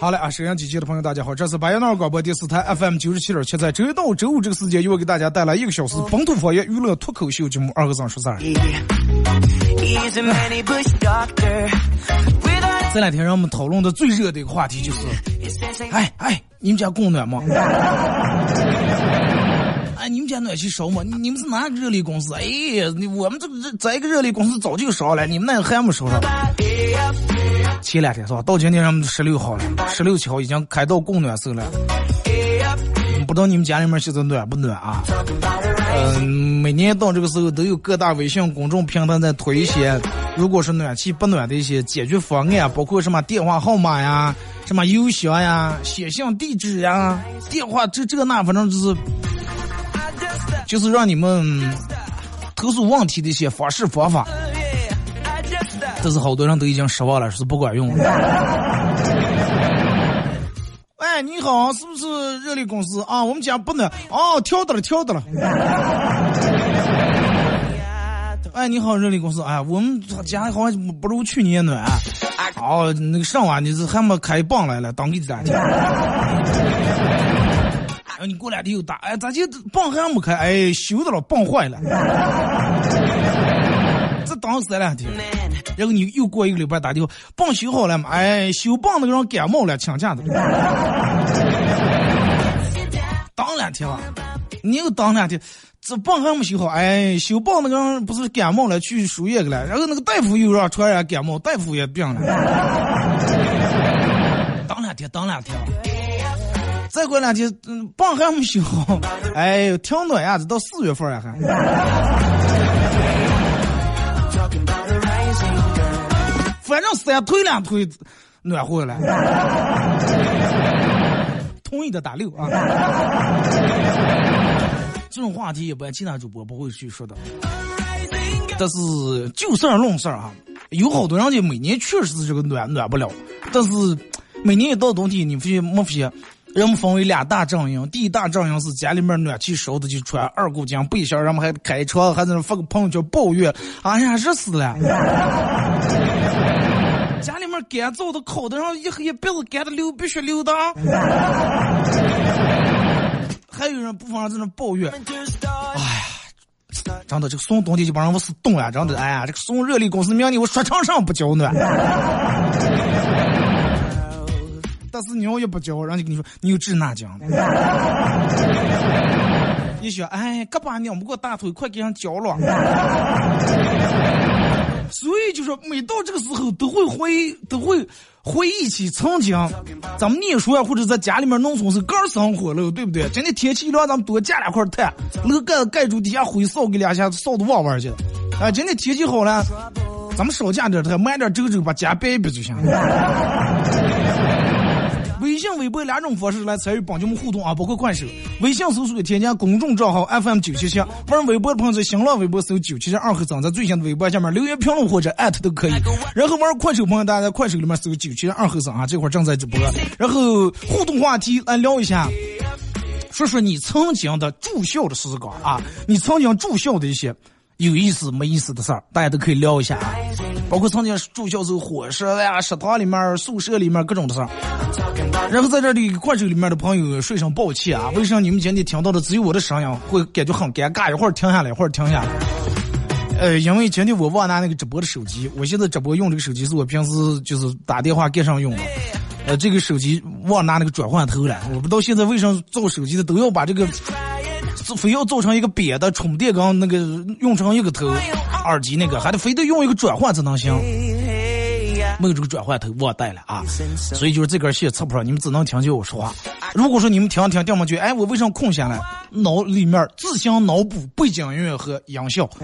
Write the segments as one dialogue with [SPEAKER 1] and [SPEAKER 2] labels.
[SPEAKER 1] 好嘞啊，沈阳机器的朋友，大家好，这是白彦淖尔广播电视台 FM 九十七点七，在周一到周五这个时间，又会给大家带来一个小时本土方言娱乐脱口秀节目《二和尚说事儿》。这两天让我们讨论的最热的一个话题就是哎哎，你们家供暖吗？你们家暖气烧吗？你们是哪个热力公司？哎，我们这个这在一个热力公司早就烧了，你们那个还没烧上。前两天是吧？到今天咱们十六号了，十六七号已经开到供暖时了。不知道你们家里面现在暖不暖啊？嗯，每年到这个时候都有各大微信公众平台在推一些，如果是暖气不暖的一些解决方案，包括什么电话号码呀、什么邮箱呀、写信地址呀、电话这这个那，反正就是就是让你们投诉问题的一些方式方法。但是好多人都已经失望了，是不管用了。哎，你好，是不是热力公司啊？我们家不能，哦，跳的了，跳的了。哎，你好，热力公司，哎，我们家好像不如去年暖。哦，那个上晚你是还没开棒来了，当给咱家。然后你过两天又打，哎，咋就棒还没开？哎，修的了，棒坏了。这当三两天，然后你又过一个礼拜打电话，棒修好了嘛？哎，修棒那个人感冒了，请假的。当两天吧，你又当两天，这棒还没修好，哎，修棒那个人不是感冒了，去输液去了，然后那个大夫又让传染感冒，大夫也病了。当两天，当两天。再过两天，嗯，棒还没修好，哎，挺暖呀，这到四月份呀还。反正三推两推，暖和了。同意的打六啊。这种话题一般其他主播不会去说的，但是就事儿论事儿啊，有好多人家每年确实是这个暖暖不了，但是每年一到冬天，你发现没发现？人们分为两大阵营，第一大阵营是家里面暖气烧的就穿二股巾背心儿，人们还开车，还在那发个朋友圈抱怨，哎呀热死了。家里面干燥的烤的，然后一黑鼻子干的流鼻血流的。还有人不妨在那抱怨
[SPEAKER 2] ，To start
[SPEAKER 1] 真的这个送冬天就把人我是冻呀，真的，哎呀，这个送热力公司明年我说唱上不交暖。但是你要也不交，人家跟你说你有滞纳奖。你想，哎，胳膊拧不过大腿，快给人交了。所以就说，每到这个时候，都会回都会回忆起曾经咱们念书啊，或者在家里面农村是干生活了，对不对？今天天气一凉，咱们多加两块炭，楼盖盖住底下灰扫给两下，扫的旺旺去了。哎，今天天气好了，咱们少加点炭，慢点走走，把家掰一掰就行了。微信、微博两种方式来参与帮节目互动啊，包括快手。微信搜索添加公众账号 FM 九七七，玩微博的朋友在新浪微博搜九七七二和尚，在最新的微博下面留言评论或者艾特都可以。然后玩快手朋友，大家在快手里面搜九七七二和尚啊，这会儿正在直播。然后互动话题来聊一下。说说你曾经的住校的时光啊，你曾经住校的一些有意思没意思的事儿，大家都可以聊一下啊。包括曾经住校时候伙食呀、食堂里面、宿舍里面各种的事儿。然后在这里快手里面的朋友说声抱歉啊，为啥你们今天听到的只有我的声音，会感觉很尴尬，一会儿停下来，一会儿停下来。呃，因为今天我忘拿那个直播的手机，我现在直播用这个手机是我平时就是打电话给上用的。呃，这个手机忘拿那个转换头了，我不知道现在为什么造手机的都要把这个，非要做成一个瘪的充电缸，那个用成一个头，耳机那个还得非得用一个转换才能行，没有这个转换头忘带了啊，所以就是这根线插不上，你们只能听见我说话。如果说你们听听掉进去，哎，我为什么空下来？脑里面自行脑补背景音乐和音效。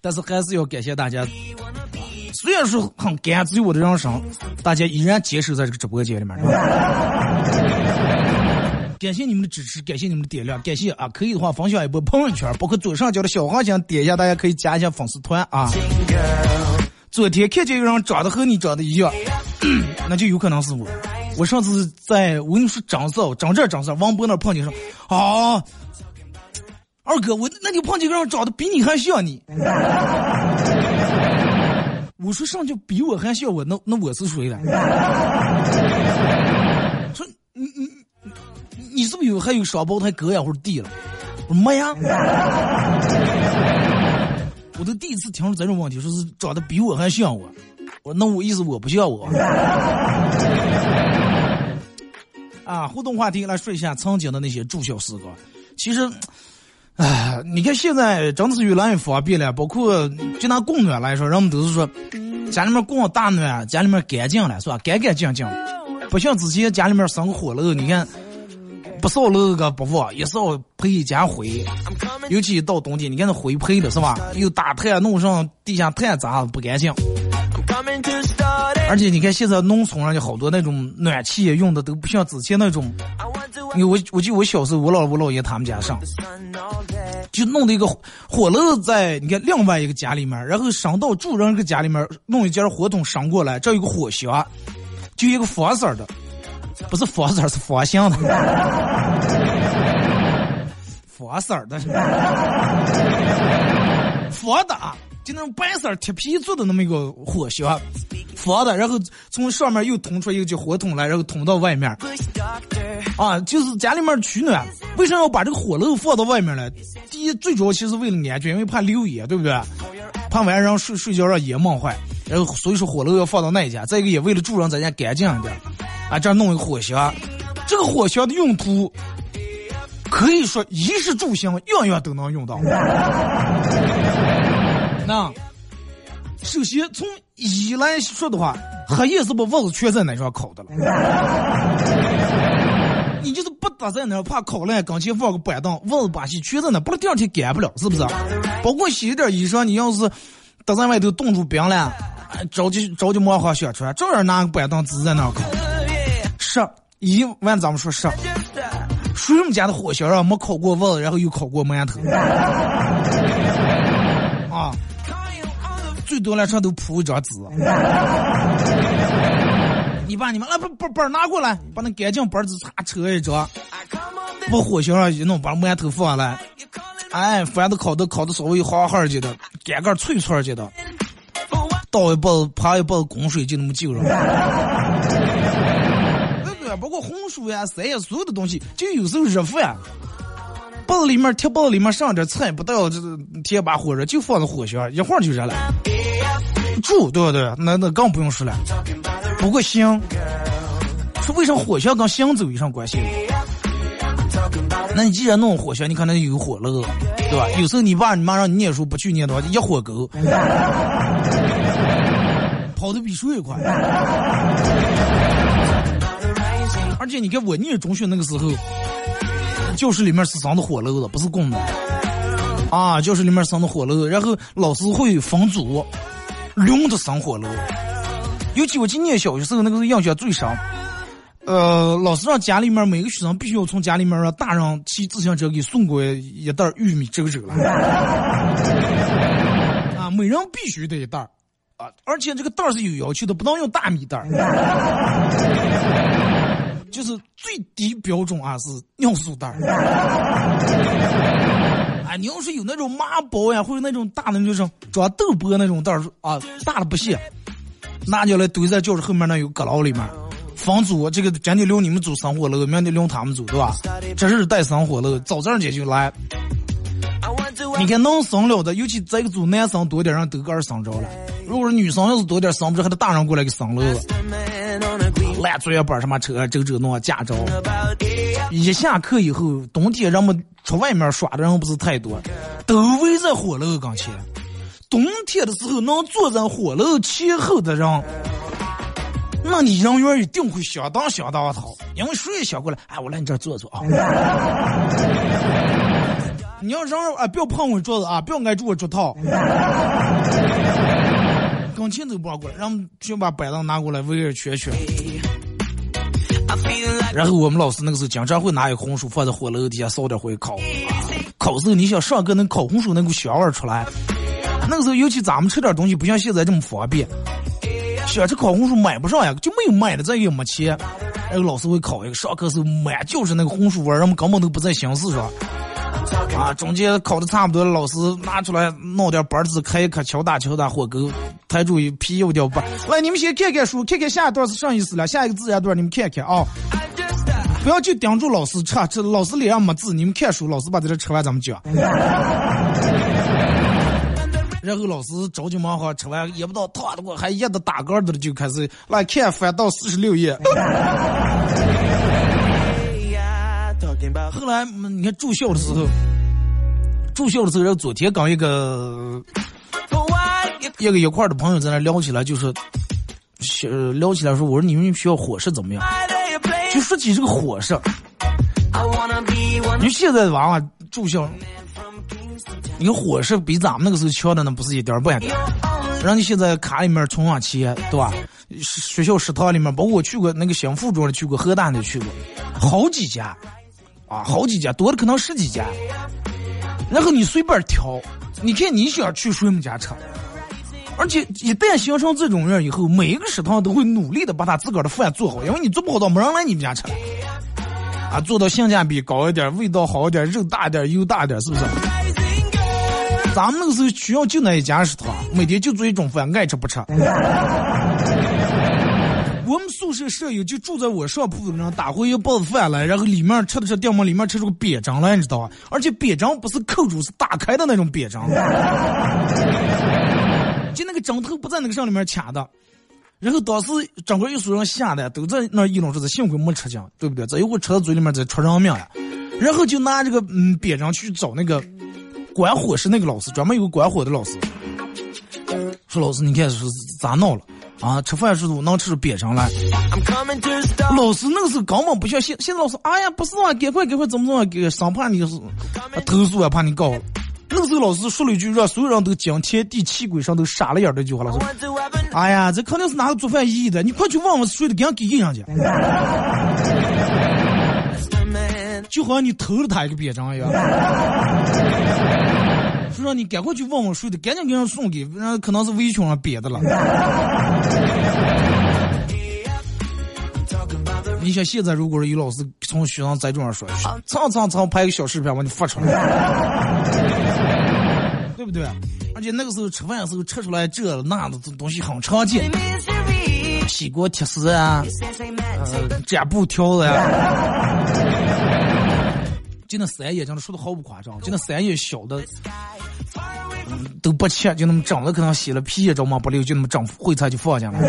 [SPEAKER 1] 但是还是要感谢大家。虽然说很感激我的人生，大家依然坚守在这个直播间里面。感谢你们的支持，感谢你们的点亮，感谢啊！可以的话分享一波朋友圈，包括左上角的小黄心点一下，大家可以加一下粉丝团啊。昨天看见一个人长得和你长得一样，那就有可能是我。我上次在我跟你说长色，长这长色，王波那碰见说啊，二哥，我那就碰见个人长得比你还像你。我说上去比我还小，我那那我是谁了？说你你你是不是有还有双胞胎哥呀或者弟了？我说没呀。我都第一次听到这种问题，说是长得比我还像我。我那我意思我不像我。啊，互动话题来说一下曾经的那些住校时光。其实。哎，你看现在真的是越来越方便了，包括就拿供暖来说，人们都是说家里面供大暖，家里面干净了，是吧？干干净净，不像之前家里面生火了，你看不烧那个不放，一烧喷一家灰，尤其一到冬天，你看那灰喷的是吧？又打炭弄上地下炭渣不干净。而且你看现在农村上就好多那种暖气用的都不像之前那种。因为我我记得我小时候，我姥我姥爷他们家上，就弄的一个火炉在你看另外一个家里面，然后上到主人个家里面，弄一件火筒上过来，这有个火箱，就一个方色的，不是方色是佛像的，佛色的，佛的。就那种白色铁皮做的那么一个火箱，放的，然后从上面又捅出一个叫火筒来，然后捅到外面。啊，就是家里面取暖，为什么要把这个火炉放到外面呢？第一，最主要其实为了安全，因为怕流烟，对不对？怕晚上睡睡觉让烟冒坏，然后所以说火炉要放到那一家。再一个也为了住人在家干净一点，啊，这弄一个火箱。这个火箱的用途可以说衣食住行样样都能用到。那首先从一来说的话，黑夜是把蚊子全在那上烤的了。你就是不搭在那，怕烤烂，刚前放个板凳，蚊子把戏全在那，不然第二天干不了，是不是？包括洗一点衣裳，你要是搭在外头冻住冰了，着急着急忙慌想出来，照样拿个板凳支在那烤。是，一万咱们说是，谁们家的火箱上没烤过蚊子，然后又烤过馒头？最多来上都铺一张纸，你把你们那本本本拿过来，把那干净本子擦扯一张，往火箱上一弄，把馒头放来，哎，饭都烤的烤的稍微好好些的，干干脆脆些的，倒一包泡一包滚水就那么就了。对不对？包括红薯呀、菜呀，所有的东西，就有时候热饭。包子里面铁包子里面上点菜，不到这铁把火热，就放在火箱，一会儿就热了。煮对不对？那那更不用说了。不过香，说为啥火箱跟香走有啥关系？那你既然弄火箱，你可能有火了，对吧？有时候你爸你妈让你念书不去念的话，一火狗，跑的比水快。而且你看我念中学那个时候。教室里面是生的火炉子，不是供的。啊，教室里面生的火炉，然后老师会分组，轮着生火炉。尤其我今年小学时候那个是印象最深。呃，老师让家里面每个学生必须要从家里面让大人骑自行车给送过一袋玉米粥粥了。啊，每人必须得一袋啊，而且这个袋是有要求的，不能用大米袋就是最低标准啊是尿素袋 啊，你要是有那种麻包呀，或者那种大的就是装豆包那种袋啊，大的不行，拿进来堆在教室后面那有阁楼里面。房租这个今天留你们租生活了，明天留他们租，对吧？这是带生活了，早上姐就来。你看能生了的，尤其这个组男生多点，让都个儿生着了。如果是女生要是多点生不着，还得大人过来给生了。烂作业本什么车，这这弄驾照。一下课以后，冬天人们出外面耍的人不是太多，都围在火炉跟前。冬天的时候，能坐在火炉前后的人。那你人缘一定会相当相当的好，因为谁也想过来，哎，我来你这坐坐啊。你要让啊，不要碰我桌子啊，不要挨住我桌套。跟前都不过来，让就把板凳拿过来围着圈圈。然后我们老师那个时候经常会拿一个红薯放在火炉底下烧点火烤。烤时候你想上课能烤红薯那股香味出来，那个时候尤其咱们吃点东西不像现在这么方便。想吃烤红薯买不上呀，就没有买的，再也没钱。那个老师会烤一个，上课时候满就是那个红薯味，人们根本都不在心思上。啊，中间烤的差不多了，老师拿出来弄点板子开一开，敲打敲打火钩，台主一皮油掉板。来，你们先看看书，看看下一段是啥意思了，下一个自然段你们看看啊。不要就盯住老师吃，这老师脸上没字，你们看书，老师把在这吃完咱们讲。然后老师着急忙慌，吃完也不知道烫的过，还热的打嗝的就开始来看翻到四十六页。后来你看住校的时候，住校的时候，昨天刚一个一个一块的朋友在那聊起来，就是聊起来说，我说你们学校伙食怎么样？就说起这个伙食，你现在的娃娃住校。你看伙食比咱们那个时候强的那不是一点半点儿。让你现在卡里面充上钱，对吧？学校食堂里面，包括我去过那个新附中的，去过河南的，去过好几家，啊，好几家，多的可能十几家。然后你随便挑，你看你想去谁们家吃。而且一旦形成这种样以后，每一个食堂都会努力的把他自个儿的饭做好，因为你做不好，到没人来你们家吃。啊，做到性价比高一点，味道好一点，肉大点，油大点，是不是？咱们那个时候学校就那一家食堂，每天就做一种饭，爱吃不吃。我们宿舍舍友就住在我上铺人打回一包子饭来，然后里面吃的是电馍，里面吃出个瘪张来，你知道吧？而且瘪张不是扣住，是打开的那种瘪张。就那个针头不在那个上里面卡的。然后当时整个一所人吓得都在那议论说：“幸亏没吃进，对不对？这一会吃到嘴里面再出人命了。”然后就拿这个嗯瘪张去找那个管火是那个老师，专门有个管火的老师，说：“老师，你看是咋闹了啊？吃饭时候能吃出瘪张来？”老师那个时候根本不相信，现在老师哎呀不是啊，赶快赶快怎么怎么给生怕你是投诉啊，怕你告。那个时候老师说了一句让所有人都惊天地泣鬼神都傻了眼的一句话，老师：“哎呀，这肯定是哪个做饭意的，你快去问问谁的，给人给印上去。”就好像你偷了他一个瘪张一样，说让你赶快去问问谁的，赶紧给人送给，人可能是围裙上瘪的了。你想现在如果是有老师从学生在桌上说，蹭蹭蹭拍个小视频把你发出来，对不对？而且那个时候吃饭的时候吃出来这那的东西很常见，屁锅铁丝啊，呃，粘布条子呀，就那三叶，真的说的毫不夸张，就那三叶小的，都不切，就那么整了，可能洗了皮也着嘛不溜，就那么整烩菜就放下了。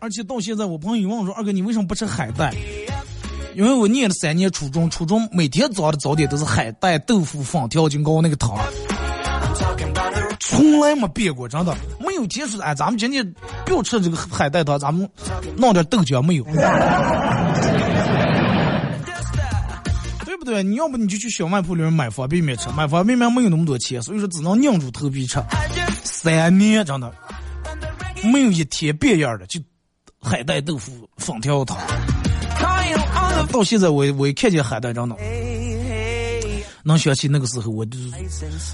[SPEAKER 1] 而且到现在，我朋友问我说：“二哥，你为什么不吃海带？”因为我念了三年初中，初中每天早上的早点都是海带、豆腐、粉条、金糕那个汤，从来没变过，真的没有接触哎，咱们今天不要吃这个海带汤，咱们弄点豆浆没有？对不对？你要不你就去小卖铺里面买方便面吃，买方便面没有那么多钱，所以说只能硬住头皮吃。三年真的。没有一天变样的，就海带豆腐粉条汤。到现在我我一看见海带，真的能想起那个时候，我就是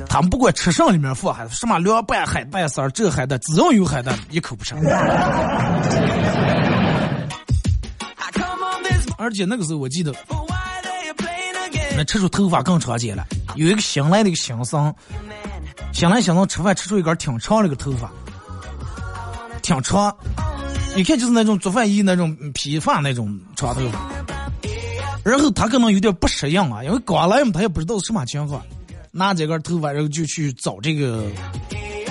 [SPEAKER 1] 他们不管吃上里面放海什么凉拌海带丝儿，这海带只要有海带，一口不剩。而且那个时候我记得，那吃出头发更常见了。有一个新来的一个新生，新来新生吃饭吃出一根挺长的一个头发，挺长，一看就是那种做饭衣那种披发那种长头发。然后他可能有点不适应啊，因为刚来嘛，他也不知道什么情况，拿这根头发，然后就去找这个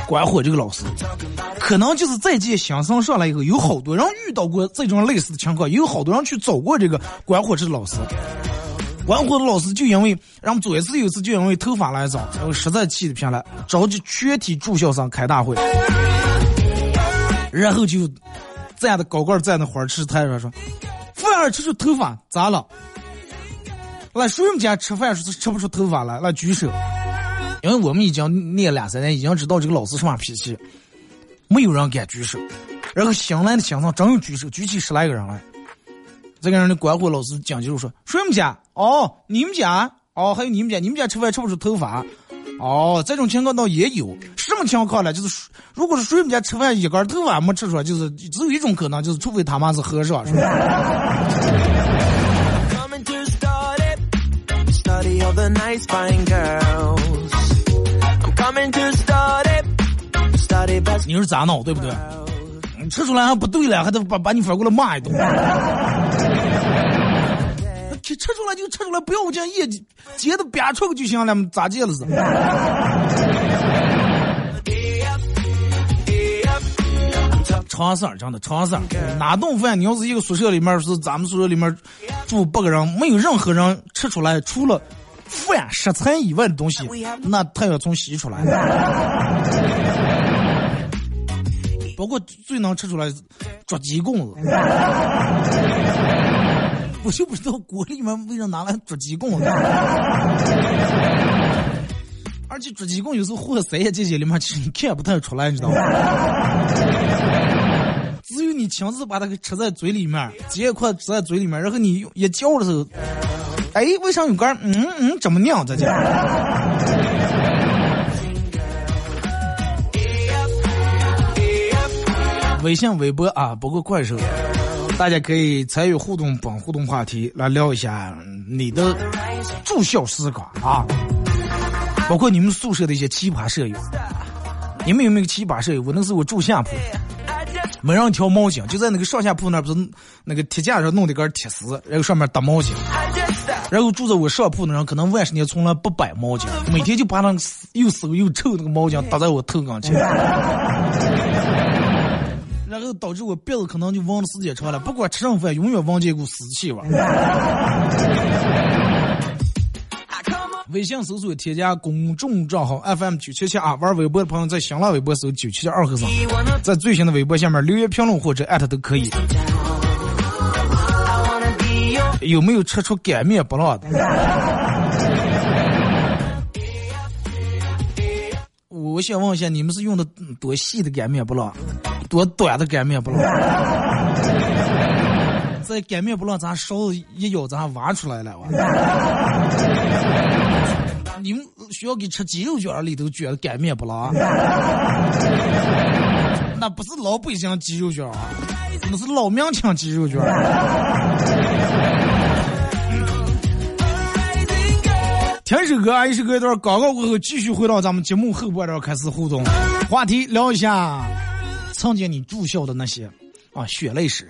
[SPEAKER 1] 管火这个老师。可能就是在这新生上来以后，有好多人遇到过这种类似的情况，有好多人去找过这个管火这老师。关火的老师就因为，然后左一次有一次就因为头发来找，然后实在气的不行了，召集全体住校生开大会，然后就站的高个站的花池台上说：“服务员，吃出头发咋了？来，谁们家吃饭是吃不出头发来？来举手。因为我们已经念两三年，已经知道这个老师什么脾气。”没有人敢举手，然后新来的新生真有举手，举起十来个人来。这个人的管护老师讲究说：“谁们家？哦，你们家？哦，还有你们家？你们家吃饭吃不出头发？哦，这种情况倒也有。什么情况呢？就是如果是谁们家吃饭一根头发没吃出来，就是只有一种可能，就是除非他妈是和尚，是吧？”你是咋闹，对不对？吃出来还不对了，还得把把你反过来骂一顿。吃吃出来就吃出来，不要我这样业绩接的边出个就行了，咋接了是？长事儿，真的长事儿。哪顿饭你要是一个宿舍里面是咱们宿舍里面住八个人，没有任何人吃出来，除了饭食材以外的东西，那他要从洗出来。包括最能吃出来捉鸡公子，我就不知道锅里面为啥拿来捉鸡公，而且捉鸡公有时候和三叶这些里面其实你看不太出来，你知道吗？只有你亲自把它给吃在嘴里面，结一块吃在嘴里面，然后你一嚼的时候，哎，为啥有根嗯嗯怎么娘这？微信、微博啊，包括快手，大家可以参与互动，本互动话题来聊一下你的住校时光啊，包括你们宿舍的一些奇葩舍友。你们有没有奇葩舍友？我那时候我住下铺，没让挑毛巾，就在那个上下铺那不是那个铁架上弄的根铁丝，然后上面搭毛巾。然后住在我上铺的人，可能万十年从来不摆毛巾，每天就把那又馊又臭那个毛巾搭在我头上去。导致我鼻子可能就闻的时间长了，不管吃上饭，永远闻见一股死气味。微信搜索添加公众账号 FM 九七七啊，玩微博的朋友在新浪微博搜九七七二和尚，在最新的微博下面留言评论或者艾特都可以。有没有吃出擀面不辣的？我想问一下，你们是用的多细的擀面不辣？多短的擀面不辣？这擀面不辣，咱勺子一咬，咱挖出来了。你们需要给吃鸡肉卷里头卷的擀面不辣？那不是老百姓鸡肉卷啊，那是老明清鸡肉卷。听首歌，一首歌一段广告过后，继续回到咱们节目后半段开始互动，话题聊一下曾经你住校的那些啊血泪史。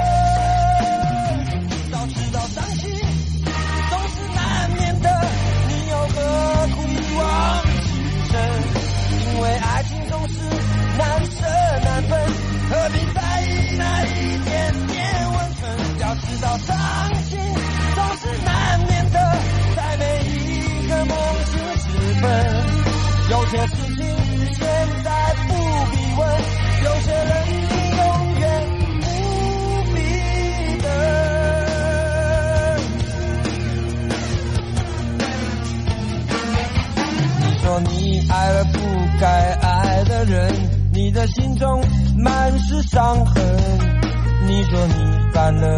[SPEAKER 2] 知道伤心总是难免的，在每一个梦醒时分，有些事情你现在不必问，有些人你永远不必等。你说你爱了不该爱的人，你的心中满是伤痕。你说你犯了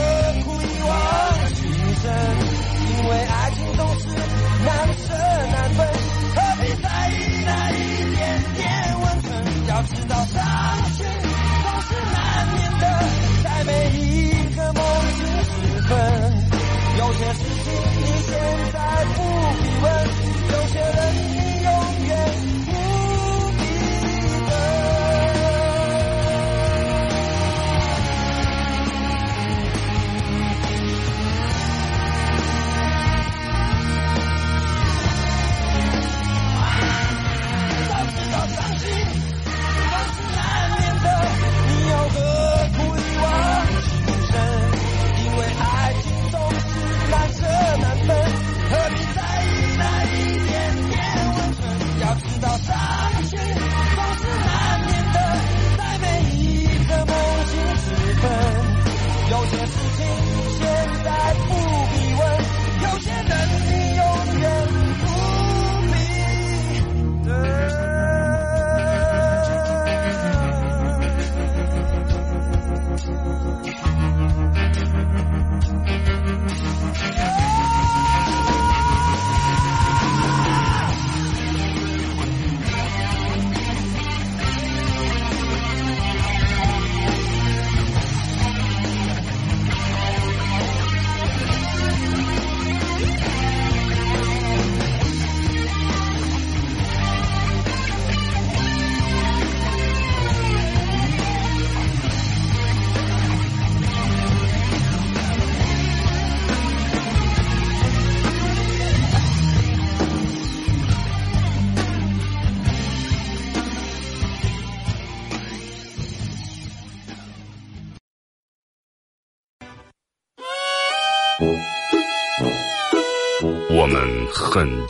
[SPEAKER 2] 些事情你现在不必问，有些人。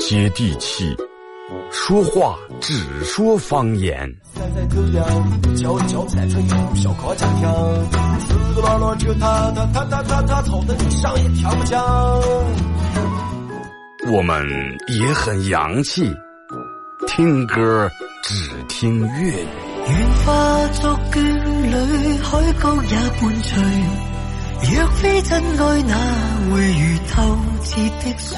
[SPEAKER 3] 接地气，说话只说方言。我们也很洋气，听歌只听粤语。
[SPEAKER 4] 愿化作眷侣，海角也伴隨。若非真愛，哪會如透徹的水？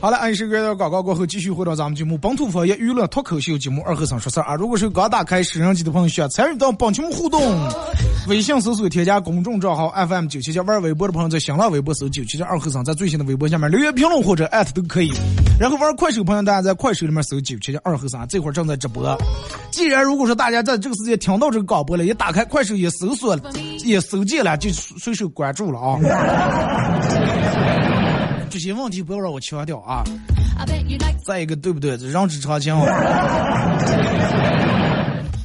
[SPEAKER 1] 好了，按时约到广告过后，继续回到咱们节目《本土方言娱乐脱口秀节目二和尚说事儿》啊。如果是刚打开摄像机的朋友，需要参与到本节目互动，微信搜索添加公众账号 FM 九七七，玩微博的朋友在新浪微博搜九七七二和尚，在最新的微博下面留言评论或者艾特都可以。然后玩快手朋友，大家在快手里面搜九七七二和尚，这会儿正在直播。既然如果说大家在这个时间听到这个广播了，也打开快手也搜索了，也搜见了，就随手关注了啊。这些问题不要让我强调啊。再一个，对不对？这人之常情。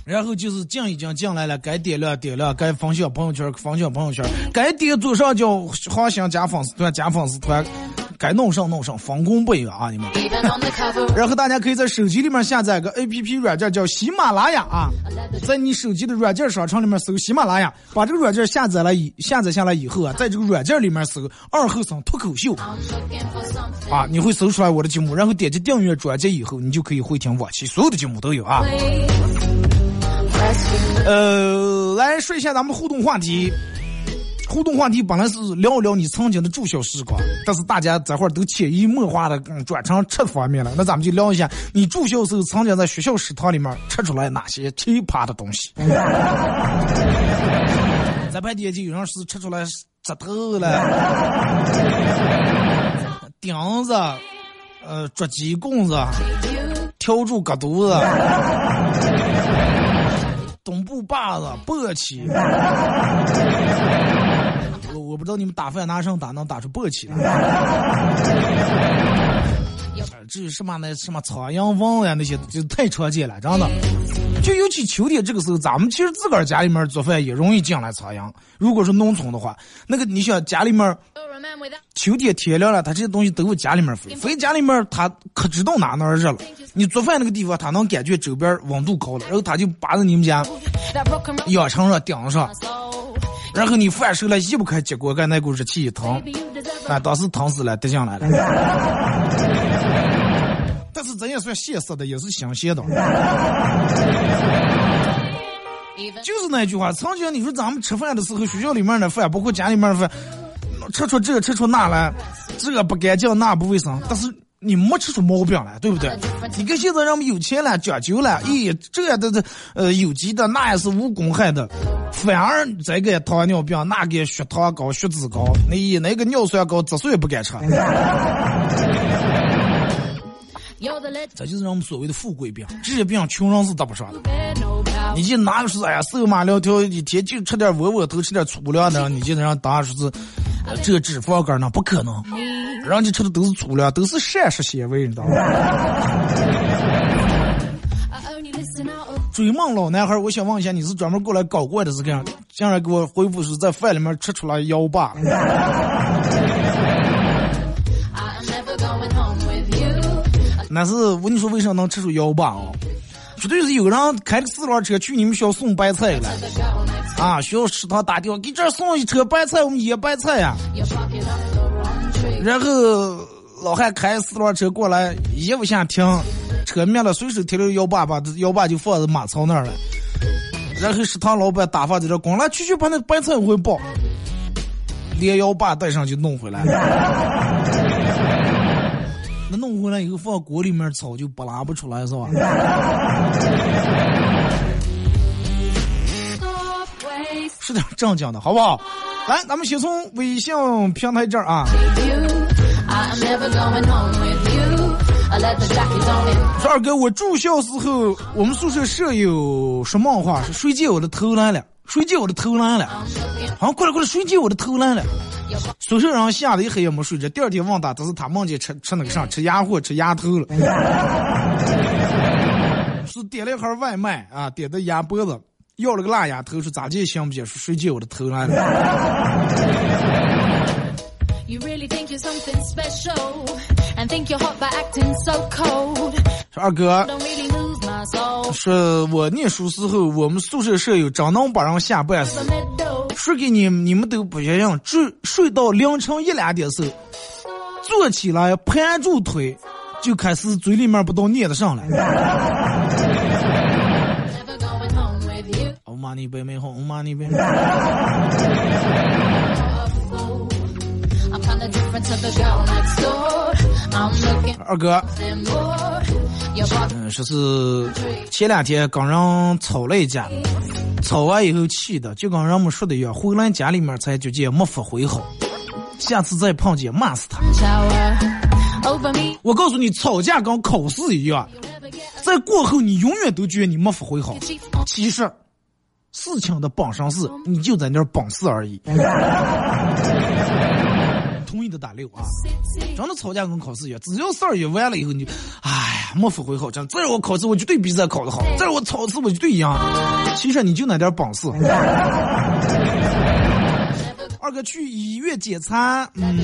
[SPEAKER 1] 然后就是进已经进来了，该点亮点亮，该分享朋友圈分享朋友圈，该点左上角好想加粉丝团加粉丝团，该弄上弄上，防攻不一样啊你们。然后大家可以在手机里面下载个 A P P 软件叫喜马拉雅啊，在你手机的软件商城里面搜喜马拉雅，把这个软件下载了以下载下来以后啊，在这个软件里面搜二后生脱口秀啊，你会搜出来我的节目，然后点击订阅专辑以后，你就可以回听往期所有的节目都有啊。呃，来说一下咱们互动话题。互动话题本来是聊一聊你曾经的住校时光，但是大家这会儿都潜移默化的转成吃方面了。那咱们就聊一下你住校时候曾经在学校食堂里面吃出来哪些奇葩的东西。咱盘点就有人是吃出来指头了、钉子、呃捉鸡棍子、挑住割肚子。东部把子、簸箕，我我不知道你们打饭拿什么打能打出簸箕来。呃至于什么那什么苍蝇、蚊呀那些，就太常见了，真的。就尤其秋天这个时候，咱们其实自个儿家里面做饭也容易进来苍蝇。如果是农村的话，那个你想家里面秋天天凉了，它这些东西都往家里面飞，飞家里面它可知道哪哪热了。你做饭那个地方，它能感觉周边温度高了，然后它就扒着你们家养成上顶上.然后你反手了移不开结果盖那股热气一腾，啊，当时疼死了，跌进来了。但是咱也算现实的，也是新鲜的。就是那句话，曾经你说咱们吃饭的时候，学校里面的饭，包括家里面的饭，吃出这吃出那来，这个不干净，那不卫生，但是你没吃出毛病来，对不对？你看现在人们有钱了，讲究了，咦，这样的这呃有机的，那也是无公害的，反而这个糖尿病，那个血糖高、血脂高，那那个尿酸高，这谁也不敢吃 这就是人们所谓的富贵病，这些病穷人是得不上的。你就哪个说哎呀瘦马苗条，一天就吃点窝窝头，吃点粗粮的，你就能让当说是，呃这脂肪肝呢？不可能，人家吃的都是粗粮，都是膳食纤维，你知道吗追梦老男孩，我想问一下，你是专门过来搞怪的，是这样？竟然给我回复是在饭里面吃出来腰把，
[SPEAKER 5] I'm never going home with you.
[SPEAKER 1] 那是我跟你说为啥能吃出腰把啊？绝对是有人开着四轮车去你们学校送白菜了 啊，学校食堂打电话给这儿送一车白菜，我们腌白菜呀、然后老汉开四轮车过来，一不下停，车灭了，随手提溜腰把，把腰把就放在马槽那儿了。然后食堂老板打发在这光来去去把那白菜回抱，连腰把带上就弄回来了。那弄回来以后放锅里面炒就不拉不出来是吧？是点正经的好不好？来，咱们先从微信平台这儿啊.说二哥，我住校时候，我们宿舍舍友说梦话，是睡觉我的偷懒了，睡觉我的偷懒了好，过来过来，睡觉我的偷懒了。宿舍人吓得一黑也没睡着，第二天问他，但是他梦见吃吃那个啥，吃鸭货，吃鸭头了，是点了一盒外卖啊，点的鸭脖子，要了个烂丫头，说咋接也行，不接，说谁见我的头了？说二哥，说我念书时候，我们宿舍舍友整能把人吓半死。睡给你们，你们都不相信，睡睡到凌晨一两点时候，坐起来盘住腿，就开始嘴里面不到念的上来。尼贝。
[SPEAKER 5] I'm kinda different to the girl next
[SPEAKER 1] 二哥，嗯，说是前两天跟人吵了一架，吵完以后气的就跟人们说的一样，回来家里面才觉见没法回好，下次再碰见骂死他。我告诉你，吵架跟考试一样，在过后你永远都觉得你没发挥好，其实事情的本身是你就在那儿本事而已。同意的打六啊！真的吵架跟考试一样，只要事儿一完了以后，你，哎呀，没发挥好。真，再让我考试，我绝对比这考的好；再让我考试，我绝对一样。其实你就那点本事。二哥去医院检查，嗯，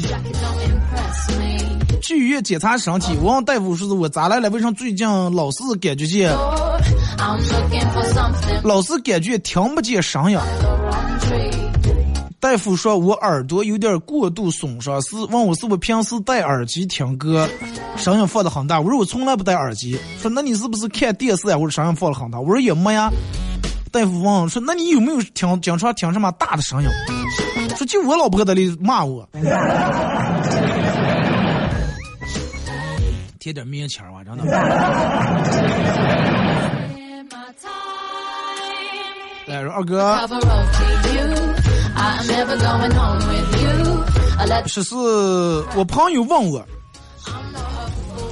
[SPEAKER 1] 去医院检查身体，我问大夫说是我咋来了？为什么最近老是感觉见，老是感觉听不见声音？大夫说我耳朵有点过度损伤，是问我是不是平时戴耳机听歌，声音放的很大。我说我从来不戴耳机。说那你是不是看电视啊？我说声音放的很大。我说也没呀。大夫问说那你有没有听经常听什么大的声音？说就我老婆在里骂我，贴点面钱吧，真的。来，二哥。说是我朋友问我，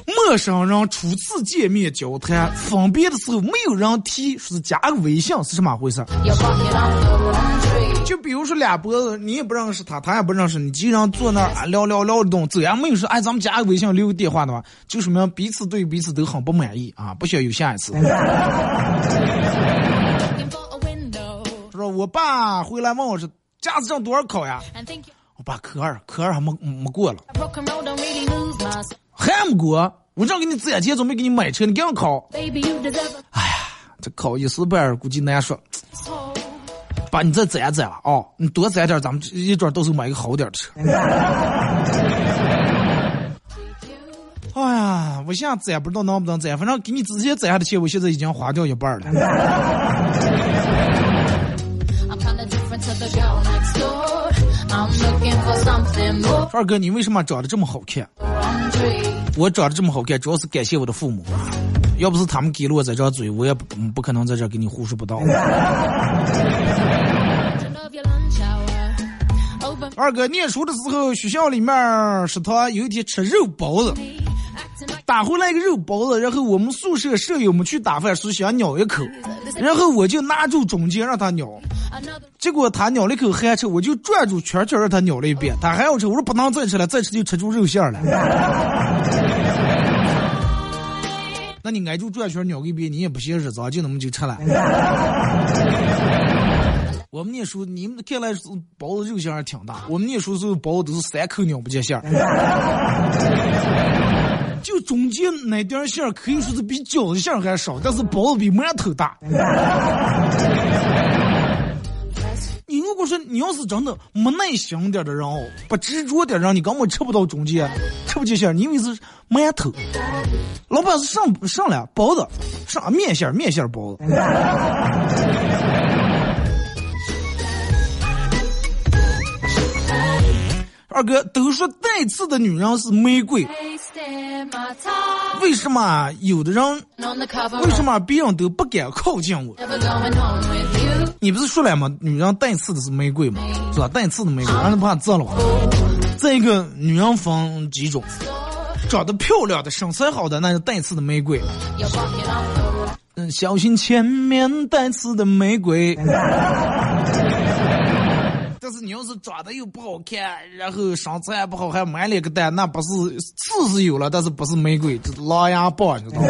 [SPEAKER 1] 陌生人初次见面交谈，分别的时候没有人提，说是加个微信是什么回事？就比如说俩脖子，你也不认识他，他也不认识你，既然坐那儿聊聊聊的动，走呀没有说哎咱们加个微信留个电话的话，就说明彼此对彼此都很不满意啊，不需要有下一次。说我爸回来问我说。驾驶证多少考呀？我爸科二，科二还没没过了，还没过。我正给你攒钱，准备给你买车，你给我考。哎呀，这考一时半估计难说。爸，你再攒攒了啊！你多攒点，咱们一准到时候买个好点的车。哎呀，我现在攒不知道能不能攒，反正给你之前攒下的钱，我现在已经花掉一半了。二哥，你为什么长得这么好看？我长得这么好看，主要是感谢我的父母，要不是他们给了我这张嘴，我也不不可能在这给你胡说八道。二哥，念书的时候，学校里面食堂有一天吃肉包子，打回来一个肉包子，然后我们宿舍舍友们去打饭时想咬一口，然后我就拿住中间让他咬。结果他咬了一口还吃，我就转住圈圈让他咬了一遍，他还要吃，我说不能再吃了，再吃就吃出肉馅了。那你挨住转圈咬一遍，你也不嫌日脏，就那么就吃了。我们念书，你们看来包子肉馅还挺大，我们念书时候包子都是三口咬不见馅儿，就中间那点馅儿可以说是比饺子馅儿还少，但是包子比馒头大。你如果说你要是真的没耐心点的人哦，不执着点人，你根本吃不到中间，吃不进馅你以为是馒头？老板是上上来包子，上面馅儿面馅儿包子。二哥都说带刺的女人是玫瑰，为什么有的人，为什么别人都不敢靠近我？你不是说了吗？女人带刺的是玫瑰吗？是吧？带刺的玫瑰，让人怕蛰了。再一个，女人分几种，长得漂亮的、身材好的，那是带刺的玫瑰。嗯，小心前面带刺的玫瑰。但是你要是长得又不好看，然后身材不好，还满脸个蛋，那不是刺是有了，但是不是玫瑰，这是狼牙棒，你知道吗？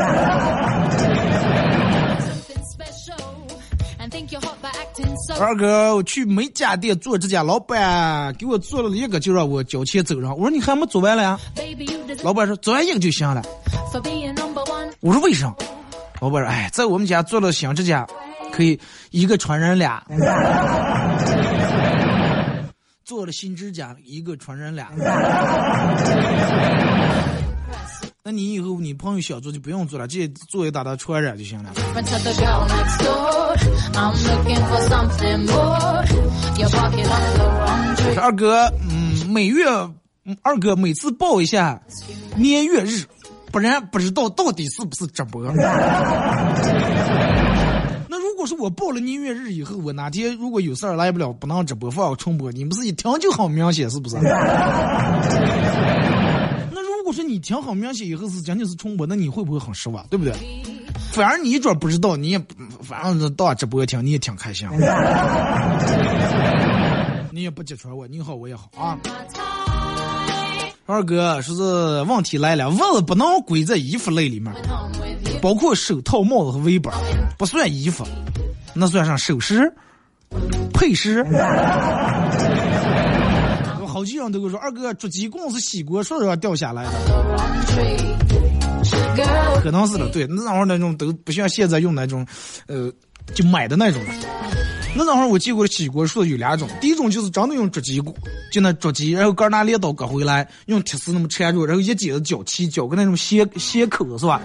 [SPEAKER 1] 二哥，我去美甲店做指甲，老板给我做了一个就让我交钱走人。我说你还没做完了呀？老板说做完一个就行了。我说为啥？老板说哎，在我们家做了新指甲，可以一个传人俩。做了新指甲，一个传染俩。那你以后你朋友想做就不用做了，直接做一打的传染就行了。二哥，嗯，每月二哥每次报一下年月日，不然不知道到底是不是直播。那如果是我报了音乐日以后，我哪天如果有事儿来不了，不能直播放重播，你们自己听就很明显，是不是？那如果说你听很明显以后是仅仅是重播，那你会不会很失望？对不对？反而你一准不知道，你也反正到直播听你也挺开心，你也不揭穿我，你好我也好啊。二哥说是问题来了，袜子不能归在衣服类里面，包括手套、帽子和围脖，不算衣服，那算上首饰、配饰。好几人都跟我说，二哥捉鸡棍是西瓜树上掉下来的，可能是的，对，那会儿那种都不像现在用那种，呃，就买的那种。那会儿我见过的西瓜树有两种，第一种就是真的用竹鸡骨，就那竹鸡，然后搁拿镰刀割回来，用铁丝那么缠住，然后一节子绞起，绞个那种斜斜口子是吧？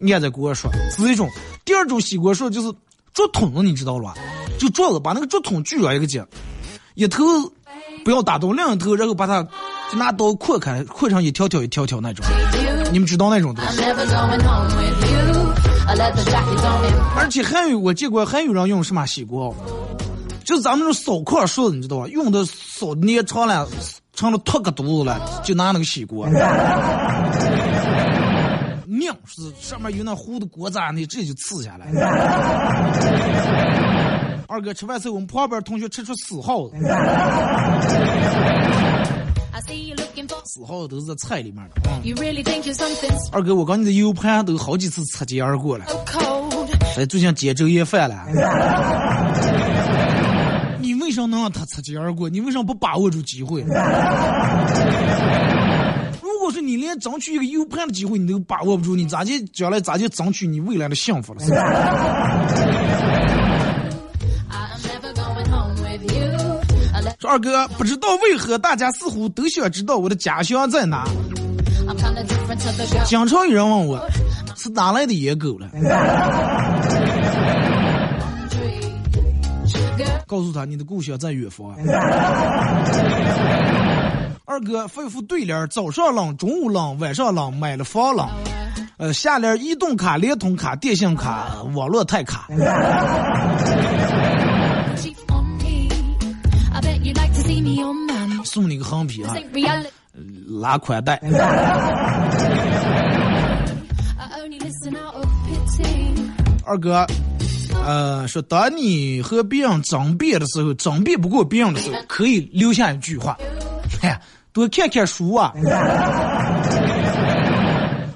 [SPEAKER 1] 按在锅上是一种。第二种西瓜树就是竹筒子，你知道了吧？就桌子把那个竹筒锯了一个节，一头不要打洞，另一头然后把它就拿刀扩开，扩成一条条一条条那种。你们知道那种东西？而且还有我见过还有人用什么西瓜？就咱们这种烧块树，你知道吧？用的烧捏长了，成了脱个肚子了，就拿那个西瓜，拧是上面有那糊的锅渣，你直接就刺下来。二哥吃饭时候，我们旁边同学吃出死耗子，死耗子都是在菜里面的。二哥，我刚你的 U 盘都好几次擦肩而过了，哎，最近接周夜饭了。你为什么能让他擦肩而过？你为什么不把握住机会？如果说你连争取一个 U 盘的机会你都把握不住，你咋就将来咋就争取你未来的幸福了？是吧？说二哥，不知道为何大家似乎都想知道我的家乡在哪。经常有人问我，是哪来的野狗了？告诉他，你的故乡在远方。二哥发一副对联：早上冷，中午冷，晚上冷，买了房冷。呃，下联：移动卡、联通卡、电信卡、网络太卡。送你个横批啊，拉宽带。二哥。呃，说当你和别人争辩的时候，争辩不过别人的时候，可以留下一句话：哎，多看看书啊。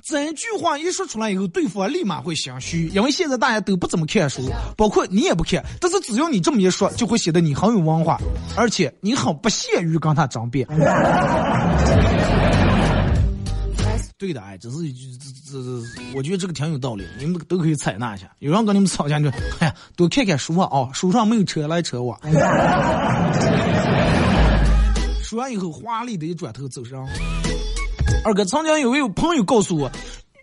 [SPEAKER 1] 整句话一说出来以后，对方立马会心虚，因为现在大家都不怎么看书，包括你也不看。但是只要你这么一说，就会显得你很有文化，而且你很不屑于跟他争辩。对的，哎，这是这这这，我觉得这个挺有道理，你们都可以采纳一下。有人跟你们吵架就，哎呀，多看看书啊，哦，书上没有车来车往。说完以后，华丽的一转头走上。二哥，曾经有位朋友告诉我，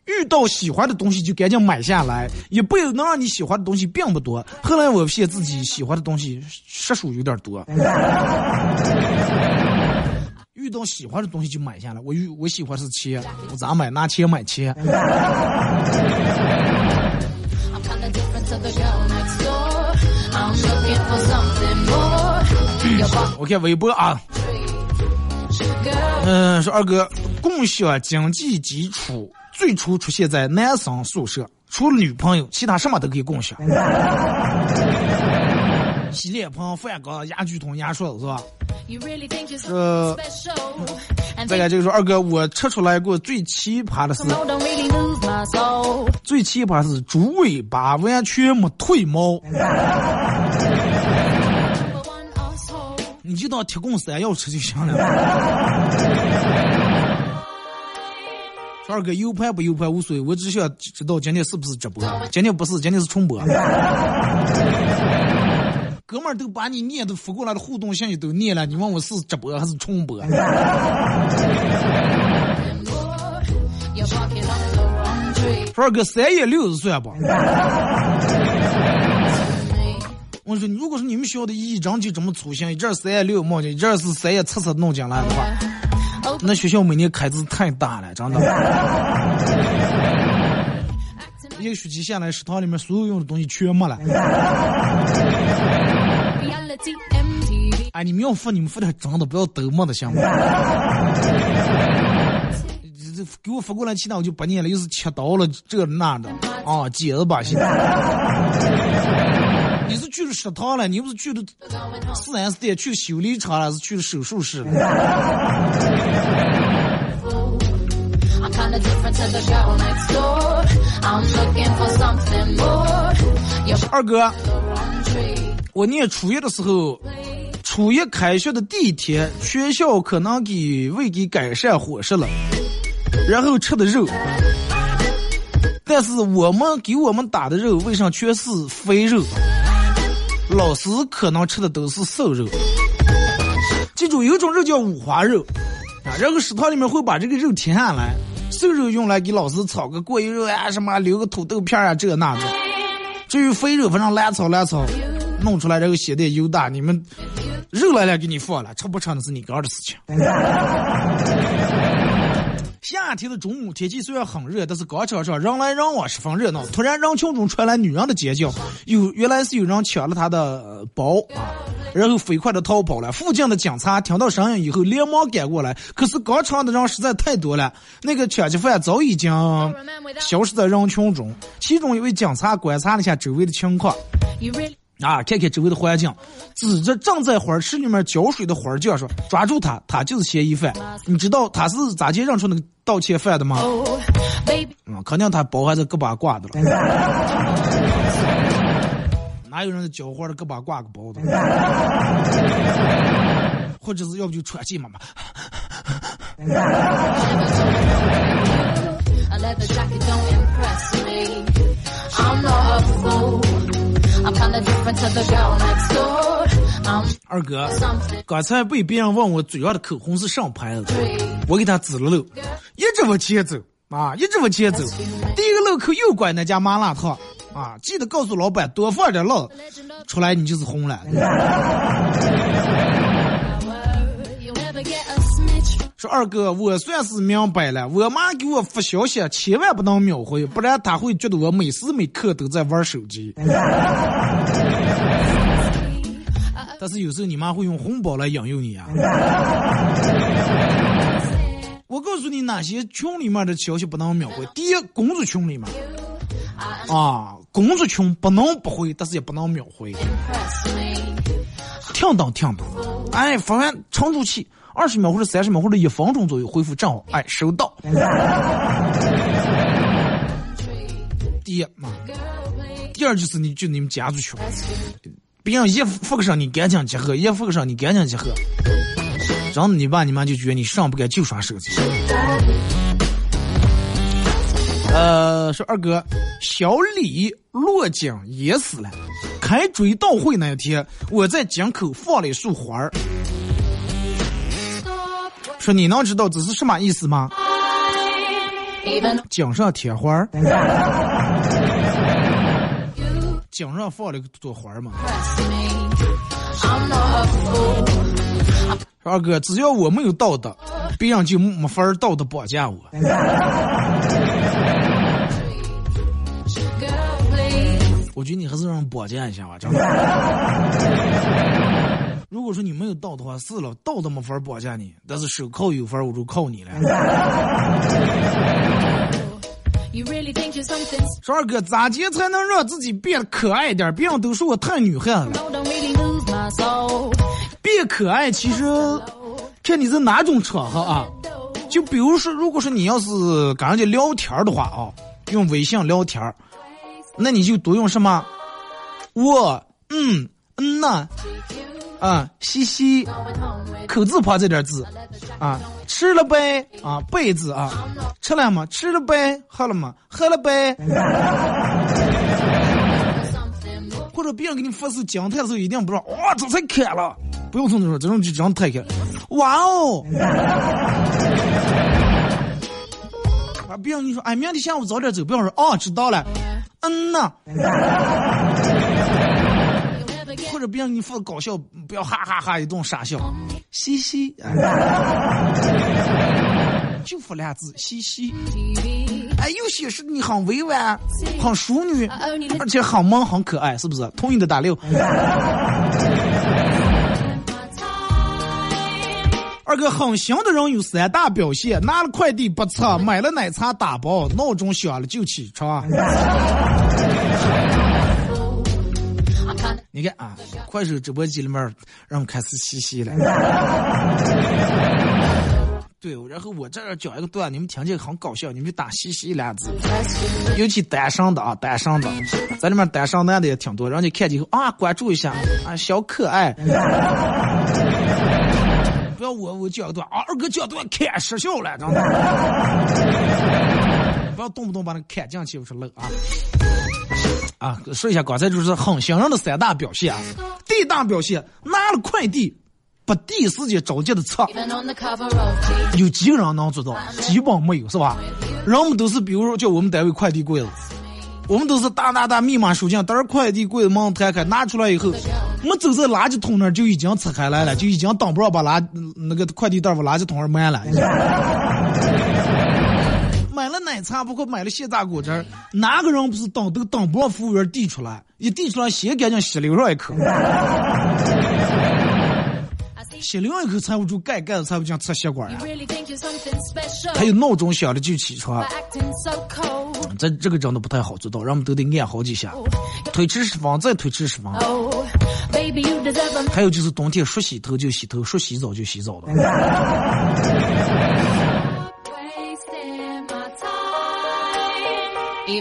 [SPEAKER 1] 遇到喜欢的东西就赶紧买下来，也不能让你喜欢的东西并不多。后来我发现自己喜欢的东西实属有点多。遇到喜欢的东西就买下来。我遇我喜欢是钱，我咋买？拿钱买钱。我看微博啊，嗯，说二哥，共享经济基础最初出现在男生宿舍，除了女朋友，其他什么都可以共享。洗脸盆、饭缸、牙具桶、牙刷子是吧？呃，再来就是说，二哥，我吃出来过最奇葩的是，最奇葩是猪尾巴完全没腿毛。你就当铁棍山药吃就行了。二哥，U 盘不 U 盘无所谓，我只想知道今天是不是直播。今天不是，今天是重播。哥们儿都把你念的发过来的互动信息都念了，你问我是直播还是重播？二哥三言六算不？我说，如果是你们学校的一张就这么粗心，一阵三言六冒进，一阵是三言七七弄进来的话，那学校每年开支太大了，真的。一个学期下来，食堂里面所有用的东西全没了。哎，你们要付，你们付点真的，不要都没的，行吗？这给我发过来，其他我就不念了，又是切刀了，这那的啊，接着吧，行。你是去了食堂了，你不是去了四 S 店，去修理厂了，是去了手术室了。二哥，我念初一的时候，初一开学的第一天，学校可能给胃给改善伙食了，然后吃的肉，但是我们给我们打的肉，为啥全是肥肉？老师可能吃的都是瘦肉。记住，有种肉叫五花肉，啊，然后食堂里面会把这个肉填下来。瘦肉用来给老师炒个过油肉啊，什么留个土豆片啊，这那的。至于肥肉，反正乱炒乱炒，弄出来然后写的油大。你们肉来了给你放了，吃不吃那是你个人的事情。夏天的中午，天气虽然很热，但是广场上人来人往，十分热闹。突然，人群中传来女人的尖叫，有原来是有人抢了她的包啊，然后飞快的逃跑了。附近的警察听到声音以后，连忙赶过来，可是广场的人实在太多了，那个抢劫犯早已经消失在人群中。其中一位警察观察了一下周围的情况。啊！看看周围的环境，指着正在花池里面浇水的花匠说：“抓住他，他就是嫌疑犯。你知道他是咋接认出那个盗窃犯的吗？嗯，肯定他包还是胳膊挂的了。哪有人在浇花的胳膊挂个包的？或者是要不就喘气嘛嘛。二哥，刚才被别人问我嘴上的口红是什么牌子，我给他指了路，一直往前走啊，一直往前走，第一个路口右拐那家麻辣烫啊，记得告诉老板多放点辣，出来你就是红了。说二哥，我算是明白了，我妈给我发消息千万不能秒回，不然她会觉得我每时每刻都在玩手机。但是有时候你妈会用红包来引诱你啊。我告诉你哪些群里面的消息不能秒回。第一，工作群里面，啊，工作群不能不回，但是也不能秒回。听懂听懂，哎，发完沉住气。二十秒或者三十秒或者一分钟左右回复账号，哎，收到。第一嘛，第二就是你就你们家族群，别人一付个上你赶紧集合，一付个上你赶紧集合，然后你爸你妈就觉得你上不该就耍手机。呃，说二哥，小李落井淹死了。开追悼会那一天，我在井口放了一束花儿。说你能知道这是什么意思吗？井上贴花儿，井上放了个朵花儿嘛。二哥，只要我没有道德，别人就没法道德绑架我。我觉得你还是让绑架一下吧，真的。如果说你没有道的话，是了，道都没法绑架你，但是手铐有法，我就铐你了。说二哥，咋接才能让自己变得可爱一点？别人都说我太女汉了。变可爱，其实看你是哪种场合啊。就比如说，如果说你要是跟人家聊天的话啊，用微信聊天，那你就多用什么？我，嗯，嗯呐。啊，嘻嘻，口字旁这点字，啊，吃了呗，啊，贝字啊，吃了吗？吃了呗，喝了吗？喝了呗。或者别人给你发是惊叹的时候，一定不说哇，这才开了，不用从这说，这种就这样太开。哇哦！啊，别人跟你说，哎，明天下午早点走，不要说哦，知道了。嗯呐。或者别人你发搞笑，不要哈哈哈一顿傻笑，嘻嘻，就发俩字嘻嘻。哎，有些是你很委婉，很淑女，而且很萌很可爱，是不是？同意的打六。二哥，很行的人有三大表现：拿了快递不测，买了奶茶打包，闹钟响了就起床。你看啊，快手直播间里面，让我们开始嘻嘻了。对，然后我这儿讲一个段，你们听见很搞笑，你们就打“嘻嘻”俩字。尤其单身的啊，单身的，在里面单身男的也挺多，让你看见后啊，关注一下啊，小可爱。不要我我讲段啊，二哥讲段砍失效了，真的。不要动不动把那砍进去，我说漏啊。啊，说一下刚才就是很行人的三大表现啊。第一大表现，拿了快递不第一时间着急的撤，有几个人能做到？基本没有，是吧？人们都是，比如说叫我们单位快递柜子，我们都是大大大密码输进，等儿快递柜子门摊开，拿出来以后，我们走在垃圾桶那儿就已经拆开来了，就已经等不着把垃那个快递袋往垃圾桶上埋了。奶茶，包括买了现榨果汁，哪个人不是等都等不让服务员递出来？一递出来，先赶紧吸溜上一口，吸溜一口才不住盖盖子，才不讲吃血管呀。还有闹钟响了就起床，这这个真的不太好做到，人们都得按好几下，推迟十分再推迟十分。还有就是冬天说洗头就洗头，说洗澡就洗澡的。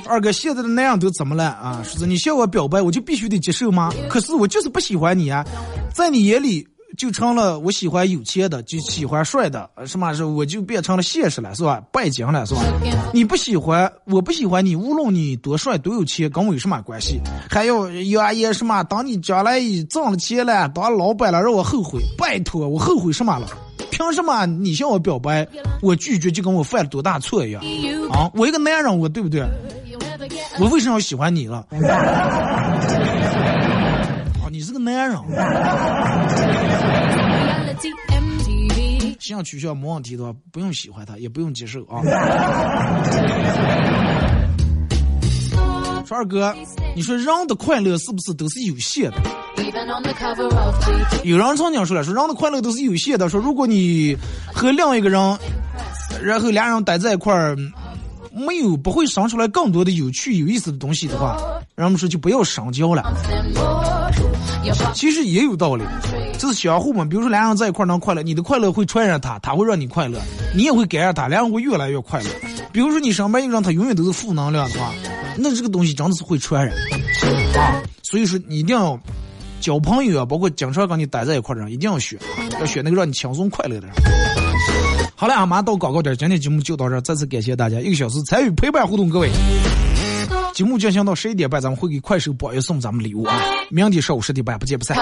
[SPEAKER 1] 二哥，现在的那样都怎么了啊？说是你向我表白，我就必须得接受吗？可是我就是不喜欢你啊，在你眼里就成了我喜欢有钱的，就喜欢帅的，什么是我就变成了现实了，是吧？拜金了，是吧？你不喜欢，我不喜欢你，无论你多帅多有钱，跟我有什么关系？还要扬言什么？当你将来挣了钱了，当老板了，让我后悔？拜托，我后悔什么了？凭什么你向我表白，我拒绝就跟我犯了多大错一样？啊，我一个男人，我对不对？我为什么要喜欢你了？啊，你是个男人。想取消没问题的话，不用喜欢他，也不用接受啊。说二哥，你说人的快乐是不是都是有限的？有人曾经说了，说人的快乐都是有限的。说如果你和另一个人，然后俩人待在一块儿。没有不会生出来更多的有趣有意思的东西的话，人们说就不要深交了。其实也有道理，这是相互嘛。比如说俩人在一块能快乐，你的快乐会传染他，他会让你快乐，你也会感染他，俩人会越来越快乐。比如说你身边一个人他永远都是负能量的话，那这个东西真的是会传染啊。所以说你一定要交朋友啊，包括经常跟你待在一块的人，一定要选，要选那个让你轻松快乐的人。好了，马上到广告点，今天节目就到这，再次感谢大家一个小时参与陪伴互动，各位。节目进行到十一点半，咱们会给快手宝爷送咱们礼物啊！明天上午十点半不见不散。